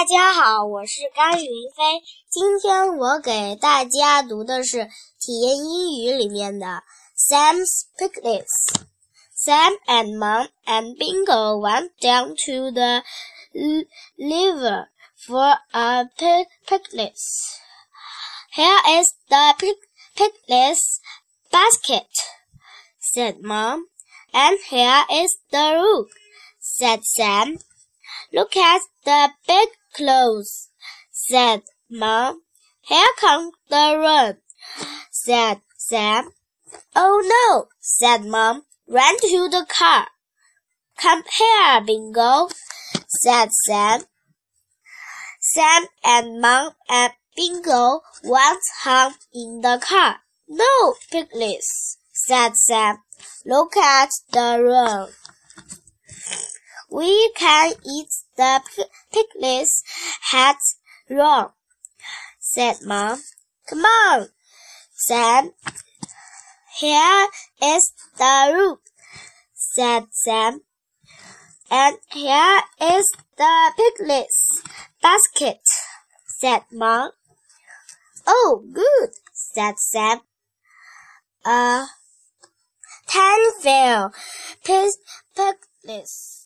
大家好，我是甘云飞。今天我给大家读的是体验英语里面的 Sam's Picnic. Sam and Mom and Bingo went down to the river for a picnic. Here is the picnic basket, said Mom. And here is the rug, said Sam. Look at the big clothes, said Mom. Here comes the rain, said Sam. Oh no, said Mom. Run to the car. Come here, Bingo, said Sam. Sam and Mom and Bingo went home in the car. No picnics, said Sam. Look at the rain. We can eat the piglets hat wrong, said Mom. Come on, Sam. Here is the roof, said Sam. And here is the piglets basket, said Mom. Oh, good, said Sam. Uh, ten fail picnics.